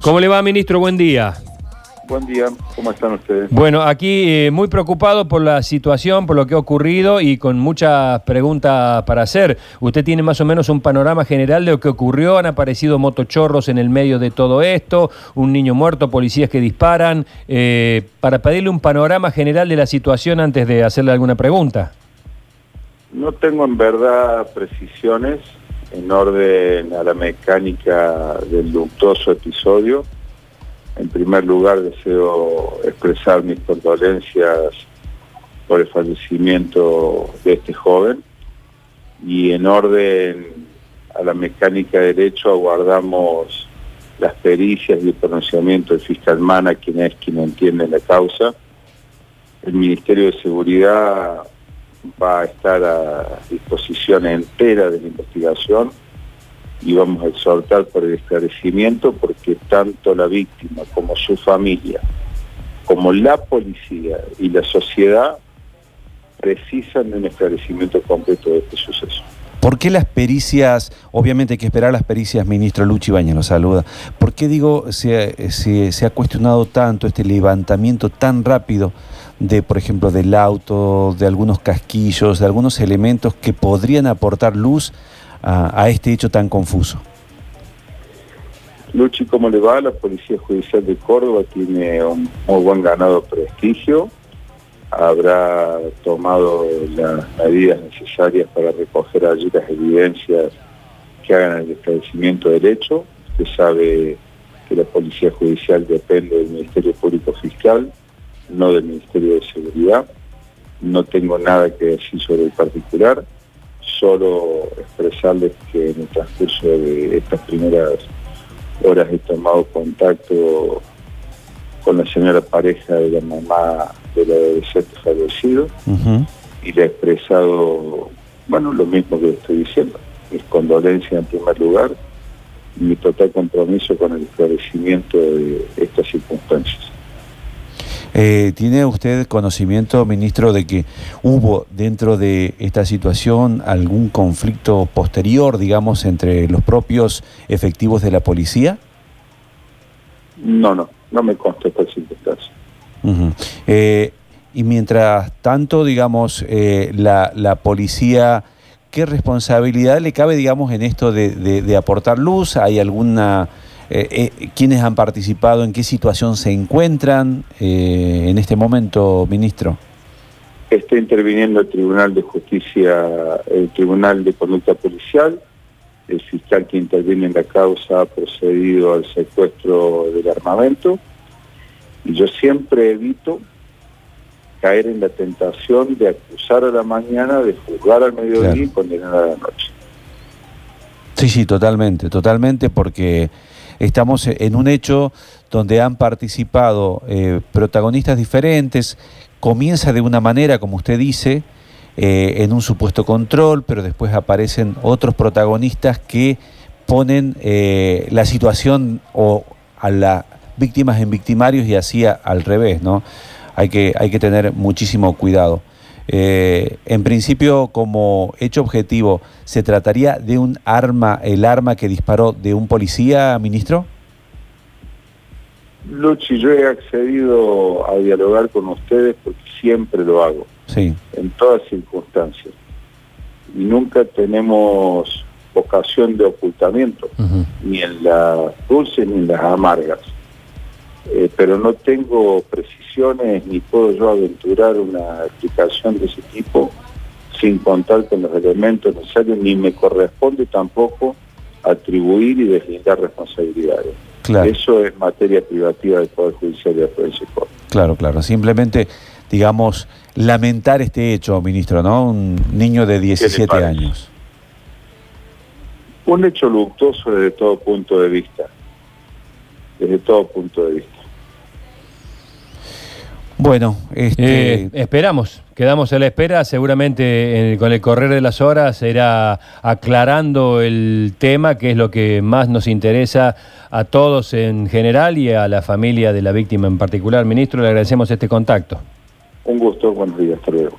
¿Cómo le va, ministro? Buen día. Buen día, ¿cómo están ustedes? Bueno, aquí eh, muy preocupado por la situación, por lo que ha ocurrido y con muchas preguntas para hacer. Usted tiene más o menos un panorama general de lo que ocurrió. Han aparecido motochorros en el medio de todo esto, un niño muerto, policías que disparan. Eh, para pedirle un panorama general de la situación antes de hacerle alguna pregunta. No tengo en verdad precisiones en orden a la mecánica del luctuoso episodio. En primer lugar, deseo expresar mis condolencias por el fallecimiento de este joven y en orden a la mecánica de derecho aguardamos las pericias y el pronunciamiento del fiscal Mana, quien es quien entiende la causa. El Ministerio de Seguridad va a estar a disposición entera de la investigación y vamos a exhortar por el esclarecimiento porque tanto la víctima como su familia, como la policía y la sociedad precisan de un esclarecimiento completo de este suceso. ¿Por qué las pericias, obviamente hay que esperar las pericias, ministro Luchi Baña lo saluda, ¿por qué digo se, se, se ha cuestionado tanto este levantamiento tan rápido de, por ejemplo, del auto, de algunos casquillos, de algunos elementos que podrían aportar luz a, este hecho tan confuso? Luchi, ¿cómo le va? La Policía Judicial de Córdoba tiene un muy buen ganado prestigio, habrá tomado las medidas necesarias para recoger allí las evidencias que hagan el establecimiento del hecho. Usted sabe que la Policía Judicial depende del Ministerio Público Fiscal, no del Ministerio de Seguridad. No tengo nada que decir sobre el particular, solo expresarles que en el transcurso de estas primeras horas he tomado contacto con la señora pareja de la mamá de la adolescente fallecido uh -huh. y le he expresado, bueno, lo mismo que le estoy diciendo, mis condolencias en primer lugar y mi total compromiso con el esclarecimiento de estas circunstancias. Eh, ¿Tiene usted conocimiento, ministro, de que hubo dentro de esta situación algún conflicto posterior, digamos, entre los propios efectivos de la policía? No, no, no me consta esta circunstancia. Uh -huh. eh, y mientras tanto, digamos, eh, la, la, policía, ¿qué responsabilidad le cabe, digamos, en esto de, de, de aportar luz? ¿Hay alguna... Eh, eh, ¿Quiénes han participado? ¿En qué situación se encuentran eh, en este momento, ministro? Está interviniendo el Tribunal de Justicia, el Tribunal de Conducta Policial. El fiscal que interviene en la causa ha procedido al secuestro del armamento. Y yo siempre evito caer en la tentación de acusar a la mañana, de juzgar al mediodía claro. y condenar a la noche. Sí, sí, totalmente, totalmente, porque estamos en un hecho donde han participado eh, protagonistas diferentes, comienza de una manera, como usted dice, eh, en un supuesto control, pero después aparecen otros protagonistas que ponen eh, la situación o a las víctimas en victimarios y así al revés, ¿no? Hay que, hay que tener muchísimo cuidado. Eh, en principio, como hecho objetivo, ¿se trataría de un arma, el arma que disparó de un policía, ministro? Luchi, yo he accedido a dialogar con ustedes porque siempre lo hago, sí. en todas circunstancias. Y nunca tenemos vocación de ocultamiento, uh -huh. ni en las dulces ni en las amargas. Eh, pero no tengo precisiones ni puedo yo aventurar una explicación de ese tipo sin contar con los elementos necesarios, ni me corresponde tampoco atribuir y deslindar responsabilidades. Claro. Eso es materia privativa del Poder Judicial de la provincia de Córdoba. Claro, claro. Simplemente, digamos, lamentar este hecho, ministro, ¿no? Un niño de 17 años. Un hecho luctuoso desde todo punto de vista. Desde todo punto de vista. Bueno, este... eh, esperamos, quedamos a la espera, seguramente con el correr de las horas será aclarando el tema, que es lo que más nos interesa a todos en general y a la familia de la víctima en particular. Ministro, le agradecemos este contacto. Un gusto, buenos días, hasta luego.